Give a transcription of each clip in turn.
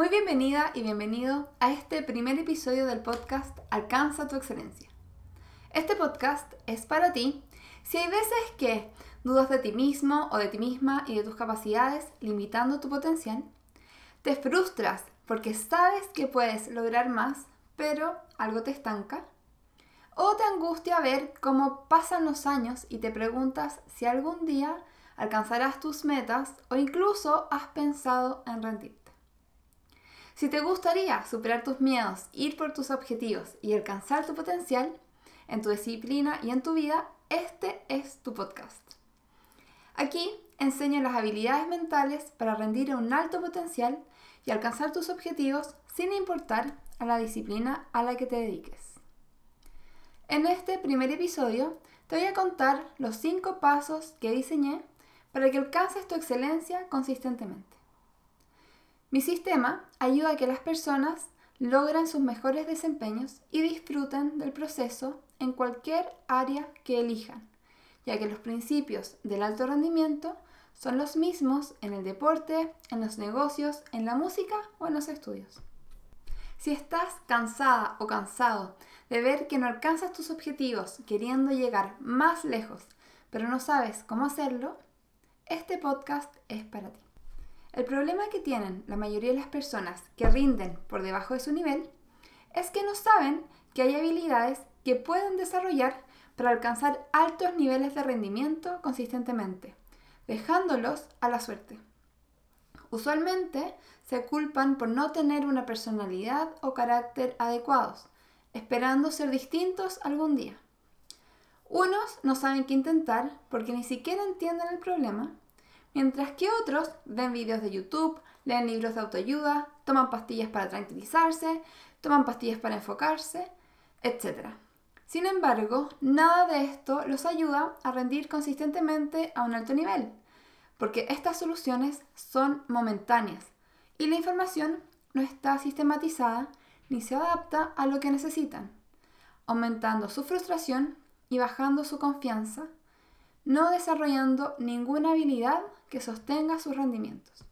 Muy bienvenida y bienvenido a este primer episodio del podcast Alcanza tu excelencia. Este podcast es para ti si hay veces que dudas de ti mismo o de ti misma y de tus capacidades, limitando tu potencial, te frustras porque sabes que puedes lograr más, pero algo te estanca, o te angustia ver cómo pasan los años y te preguntas si algún día alcanzarás tus metas o incluso has pensado en rendirte. Si te gustaría superar tus miedos, ir por tus objetivos y alcanzar tu potencial en tu disciplina y en tu vida, este es tu podcast. Aquí enseño las habilidades mentales para rendir a un alto potencial y alcanzar tus objetivos sin importar a la disciplina a la que te dediques. En este primer episodio te voy a contar los 5 pasos que diseñé para que alcances tu excelencia consistentemente. Mi sistema ayuda a que las personas logren sus mejores desempeños y disfruten del proceso en cualquier área que elijan, ya que los principios del alto rendimiento son los mismos en el deporte, en los negocios, en la música o en los estudios. Si estás cansada o cansado de ver que no alcanzas tus objetivos queriendo llegar más lejos, pero no sabes cómo hacerlo, este podcast es para ti. El problema que tienen la mayoría de las personas que rinden por debajo de su nivel es que no saben que hay habilidades que pueden desarrollar para alcanzar altos niveles de rendimiento consistentemente, dejándolos a la suerte. Usualmente se culpan por no tener una personalidad o carácter adecuados, esperando ser distintos algún día. Unos no saben qué intentar porque ni siquiera entienden el problema mientras que otros ven vídeos de YouTube, leen libros de autoayuda, toman pastillas para tranquilizarse, toman pastillas para enfocarse, etc. Sin embargo, nada de esto los ayuda a rendir consistentemente a un alto nivel, porque estas soluciones son momentáneas y la información no está sistematizada ni se adapta a lo que necesitan, aumentando su frustración y bajando su confianza no desarrollando ninguna habilidad que sostenga sus rendimientos.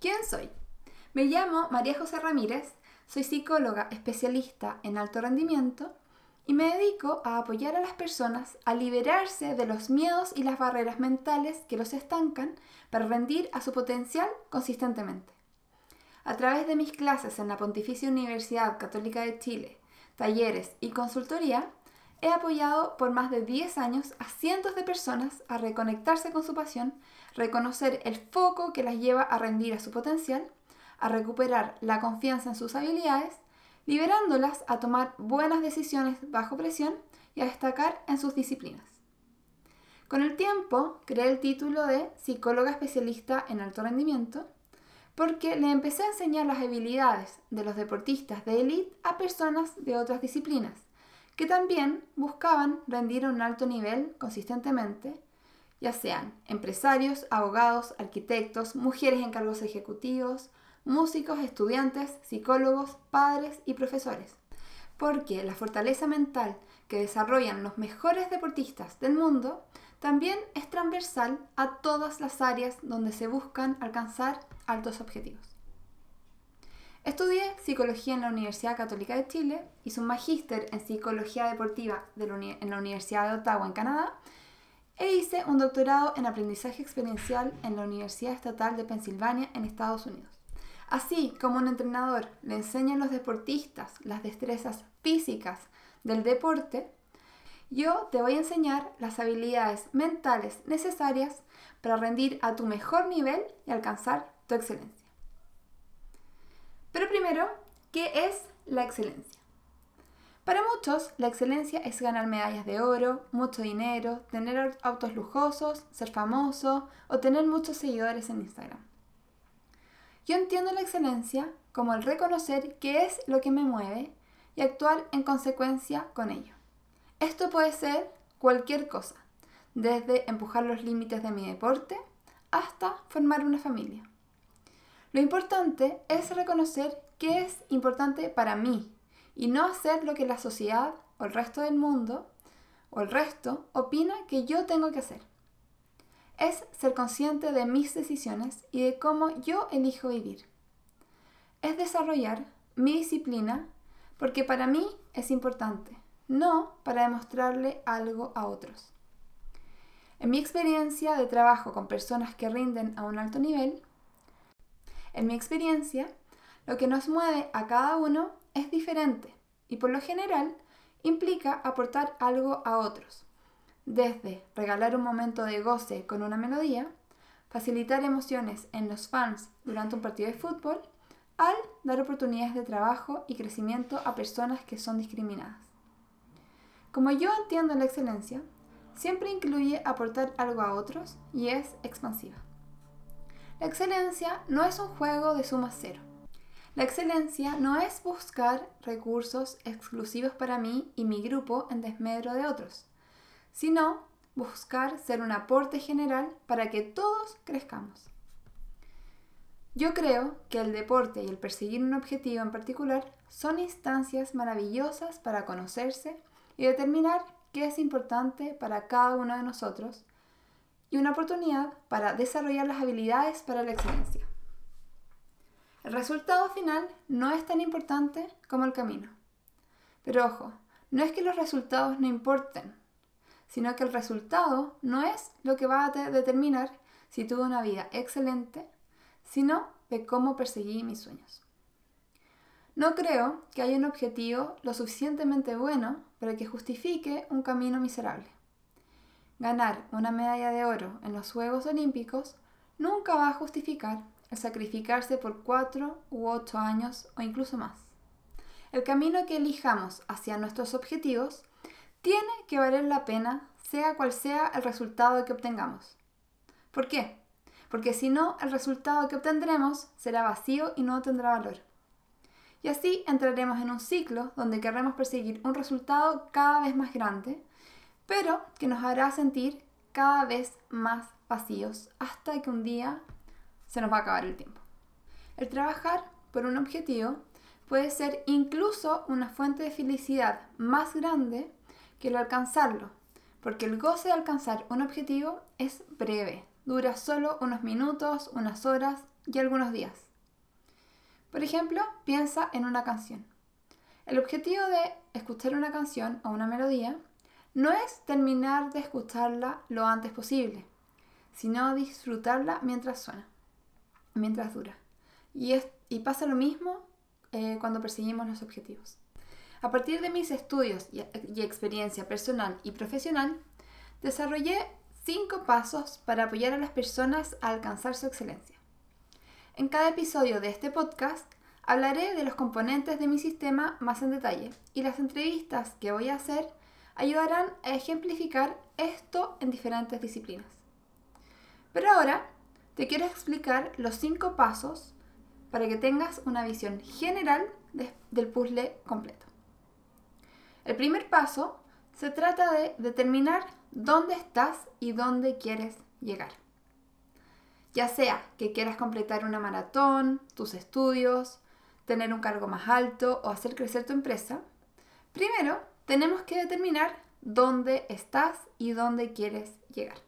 ¿Quién soy? Me llamo María José Ramírez, soy psicóloga especialista en alto rendimiento y me dedico a apoyar a las personas a liberarse de los miedos y las barreras mentales que los estancan para rendir a su potencial consistentemente. A través de mis clases en la Pontificia Universidad Católica de Chile, talleres y consultoría, he apoyado por más de 10 años a cientos de personas a reconectarse con su pasión, reconocer el foco que las lleva a rendir a su potencial, a recuperar la confianza en sus habilidades, liberándolas a tomar buenas decisiones bajo presión y a destacar en sus disciplinas. Con el tiempo creé el título de psicóloga especialista en alto rendimiento porque le empecé a enseñar las habilidades de los deportistas de élite a personas de otras disciplinas que también buscaban rendir a un alto nivel consistentemente, ya sean empresarios, abogados, arquitectos, mujeres en cargos ejecutivos, músicos, estudiantes, psicólogos, padres y profesores. Porque la fortaleza mental que desarrollan los mejores deportistas del mundo también es transversal a todas las áreas donde se buscan alcanzar altos objetivos. Estudié psicología en la Universidad Católica de Chile, hice un magíster en psicología deportiva en la Universidad de Ottawa, en Canadá, e hice un doctorado en aprendizaje experiencial en la Universidad Estatal de Pensilvania, en Estados Unidos. Así como un entrenador le enseña a los deportistas las destrezas físicas del deporte, yo te voy a enseñar las habilidades mentales necesarias para rendir a tu mejor nivel y alcanzar tu excelencia. Pero primero, ¿qué es la excelencia? Para muchos, la excelencia es ganar medallas de oro, mucho dinero, tener autos lujosos, ser famoso o tener muchos seguidores en Instagram. Yo entiendo la excelencia como el reconocer qué es lo que me mueve y actuar en consecuencia con ello. Esto puede ser cualquier cosa, desde empujar los límites de mi deporte hasta formar una familia. Lo importante es reconocer qué es importante para mí y no hacer lo que la sociedad o el resto del mundo o el resto opina que yo tengo que hacer. Es ser consciente de mis decisiones y de cómo yo elijo vivir. es desarrollar mi disciplina porque para mí es importante, no para demostrarle algo a otros. En mi experiencia de trabajo con personas que rinden a un alto nivel, en mi experiencia, lo que nos mueve a cada uno es diferente y por lo general implica aportar algo a otros, desde regalar un momento de goce con una melodía, facilitar emociones en los fans durante un partido de fútbol, al dar oportunidades de trabajo y crecimiento a personas que son discriminadas. Como yo entiendo la excelencia, siempre incluye aportar algo a otros y es expansiva. La excelencia no es un juego de suma cero. La excelencia no es buscar recursos exclusivos para mí y mi grupo en desmedro de otros, sino buscar ser un aporte general para que todos crezcamos. Yo creo que el deporte y el perseguir un objetivo en particular son instancias maravillosas para conocerse y determinar qué es importante para cada uno de nosotros y una oportunidad para desarrollar las habilidades para la excelencia. El resultado final no es tan importante como el camino. Pero ojo, no es que los resultados no importen, sino que el resultado no es lo que va a determinar si tuve una vida excelente, sino de cómo perseguí mis sueños. No creo que haya un objetivo lo suficientemente bueno para que justifique un camino miserable. Ganar una medalla de oro en los Juegos Olímpicos nunca va a justificar el sacrificarse por cuatro u ocho años o incluso más. El camino que elijamos hacia nuestros objetivos tiene que valer la pena sea cual sea el resultado que obtengamos. ¿Por qué? Porque si no, el resultado que obtendremos será vacío y no tendrá valor. Y así entraremos en un ciclo donde querremos perseguir un resultado cada vez más grande, pero que nos hará sentir cada vez más vacíos hasta que un día se nos va a acabar el tiempo. El trabajar por un objetivo puede ser incluso una fuente de felicidad más grande que el alcanzarlo, porque el goce de alcanzar un objetivo es breve, dura solo unos minutos, unas horas y algunos días. Por ejemplo, piensa en una canción. El objetivo de escuchar una canción o una melodía no es terminar de escucharla lo antes posible, sino disfrutarla mientras suena, mientras dura. Y, pasa lo mismo eh, cuando perseguimos los objetivos. A partir de mis estudios y, y experiencia personal y profesional, desarrollé cinco pasos para apoyar a las personas a alcanzar su excelencia. En cada episodio de este podcast hablaré de los componentes de mi sistema más en detalle y las entrevistas que voy a hacer ayudarán a ejemplificar esto en diferentes disciplinas. Pero ahora te quiero explicar los cinco pasos para que tengas una visión general del puzzle completo. El primer paso se trata de determinar dónde estás y dónde quieres llegar ya sea que quieras completar una maratón, tus estudios, tener un cargo más alto o hacer crecer tu empresa, primero tenemos que determinar dónde estás y dónde quieres llegar.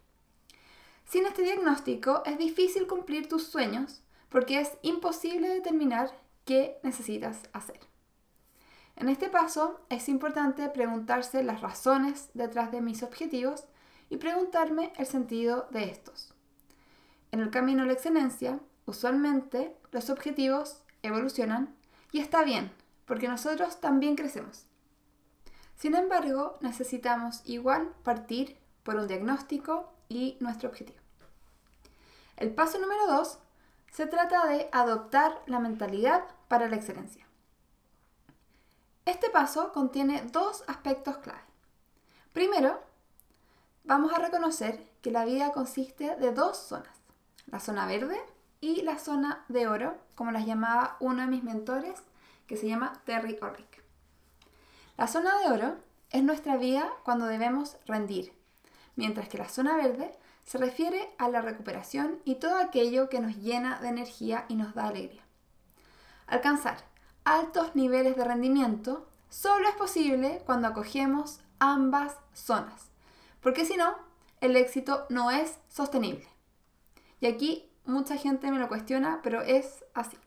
Sin este diagnóstico es difícil cumplir tus sueños porque es imposible determinar qué necesitas hacer. En este paso es importante preguntarse las razones detrás de mis objetivos y preguntarme el sentido de estos. En el camino a la excelencia, usualmente los objetivos evolucionan y está bien, porque nosotros también crecemos. Sin embargo, necesitamos igual partir por un diagnóstico y nuestro objetivo. El paso número dos se trata de adoptar la mentalidad para la excelencia. Este paso contiene dos aspectos clave. Primero, vamos a reconocer que la vida consiste de dos zonas la zona verde y la zona de oro, como las llamaba uno de mis mentores, que se llama Terry Orrick. La zona de oro es nuestra vida cuando debemos rendir, mientras que la zona verde se refiere a la recuperación y todo aquello que nos llena de energía y nos da alegría. Alcanzar altos niveles de rendimiento solo es posible cuando acogemos ambas zonas, porque si no, el éxito no es sostenible. Y aquí mucha gente me lo cuestiona, pero es así.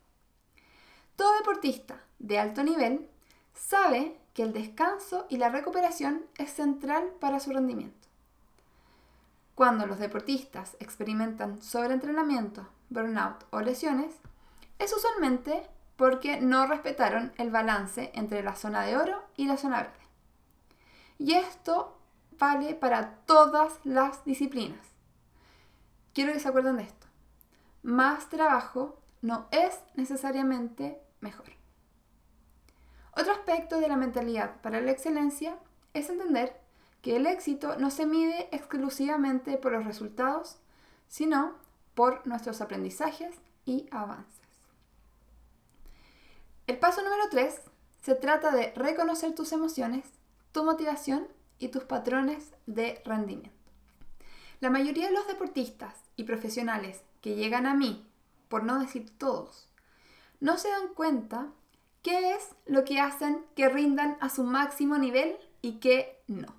Todo deportista de alto nivel sabe que el descanso y la recuperación es central para su rendimiento. Cuando los deportistas experimentan sobreentrenamiento, burnout o lesiones, es usualmente porque no respetaron el balance entre la zona de oro y la zona verde. Y esto vale para todas las disciplinas. Quiero que se acuerden de esto. Más trabajo no es necesariamente mejor. Aspecto de la mentalidad para la excelencia es entender que el éxito no se mide exclusivamente por los resultados, sino por nuestros aprendizajes y avances. El paso número 3 se trata de reconocer tus emociones, tu motivación y tus patrones de rendimiento. La mayoría de los deportistas y profesionales que llegan a mí, por no decir todos, no se dan cuenta qué es lo que hacen que rindan a su máximo nivel y qué no.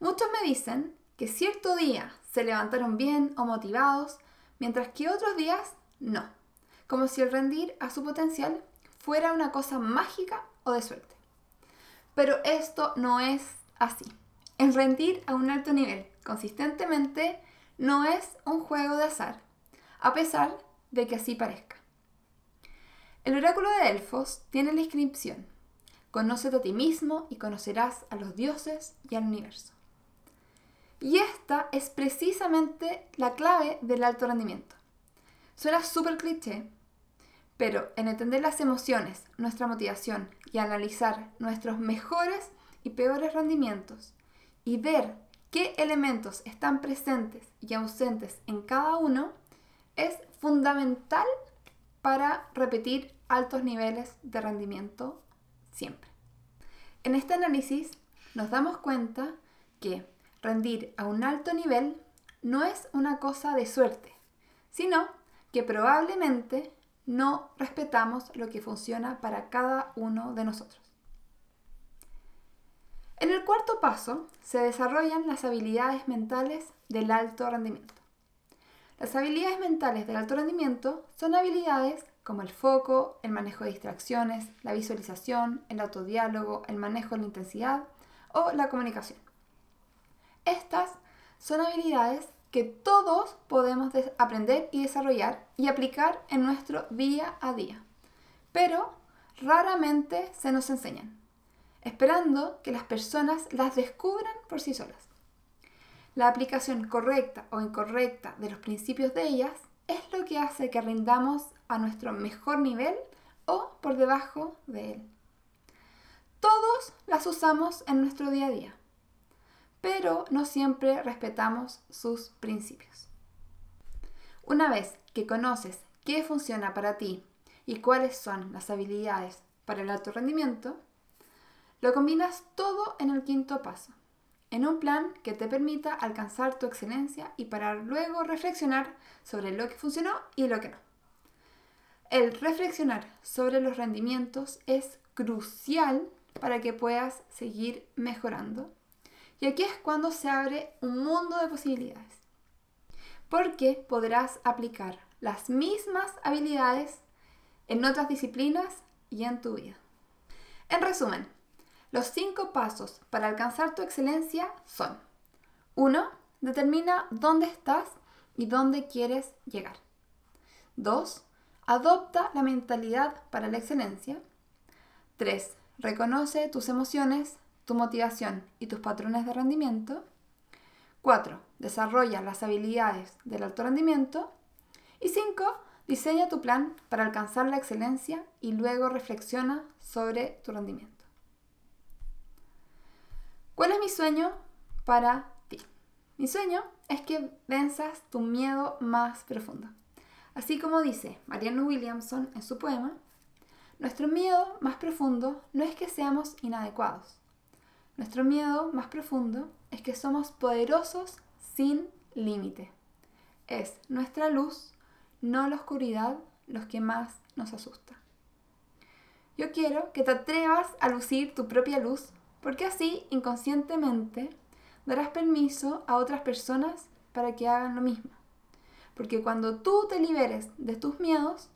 Muchos me dicen que cierto día se levantaron bien o motivados, mientras que otros días no, como si el rendir a su potencial fuera una cosa mágica o de suerte. Pero esto no es así. El rendir a un alto nivel consistentemente no es un juego de azar, a pesar de que así parezca. El oráculo de Delfos tiene la inscripción, Conócete a ti mismo y conocerás a los dioses y al universo. Y esta es precisamente la clave del alto rendimiento. Suena súper cliché, pero en entender las emociones, nuestra motivación y analizar nuestros mejores y peores rendimientos y ver qué elementos están presentes y ausentes en cada uno, es fundamental para repetir altos niveles de rendimiento siempre. En este análisis nos damos cuenta que rendir a un alto nivel no es una cosa de suerte, sino que probablemente no respetamos lo que funciona para cada uno de nosotros. En el cuarto paso se desarrollan las habilidades mentales del alto rendimiento. Las habilidades mentales del alto rendimiento son habilidades como el foco, el manejo de distracciones, la visualización, el autodiálogo, el manejo de la intensidad o la comunicación. Estas son habilidades que todos podemos aprender y desarrollar y aplicar en nuestro día a día, pero raramente se nos enseñan, esperando que las personas las descubran por sí solas. La aplicación correcta o incorrecta de los principios de ellas es lo que hace que rindamos a nuestro mejor nivel o por debajo de él. Todos las usamos en nuestro día a día pero no siempre respetamos sus principios. Una vez que conoces qué funciona para ti y cuáles son las habilidades para el alto rendimiento, lo combinas todo en el quinto paso, en un plan que te permita alcanzar tu excelencia y para luego reflexionar sobre lo que funcionó y lo que no. El reflexionar sobre los rendimientos es crucial para que puedas seguir mejorando y aquí es cuando se abre un mundo de posibilidades. Porque podrás aplicar las mismas habilidades en otras disciplinas y en tu vida. En resumen, los cinco pasos para alcanzar tu excelencia son 1. Determina dónde estás y dónde quieres llegar. 2. Adopta la mentalidad para la excelencia. 3. Reconoce tus emociones, tu motivación y tus patrones de rendimiento. 4. Desarrolla las habilidades del alto rendimiento. Y 5. Diseña tu plan para alcanzar la excelencia y luego reflexiona sobre tu rendimiento. ¿Cuál es mi sueño para ti? Mi sueño es que venzas tu miedo más profundo. Así como dice Marianne Williamson en su poema, nuestro miedo más profundo no es que seamos inadecuados, nuestro miedo más profundo es que somos poderosos sin límite. Es nuestra luz, no la oscuridad, los que más nos asusta. Yo quiero que te atrevas a lucir tu propia luz, porque así inconscientemente darás permiso a otras personas para que hagan lo mismo. Porque cuando tú te liberes de tus miedos,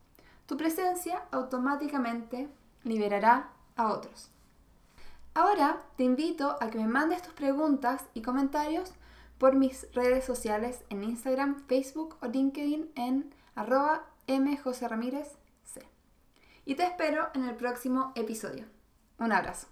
tu presencia automáticamente liberará a otros. Ahora te invito a que me mandes tus preguntas y comentarios por mis redes sociales en Instagram, Facebook o LinkedIn en arroba mjoseramírez. Y te espero en el próximo episodio. Un abrazo.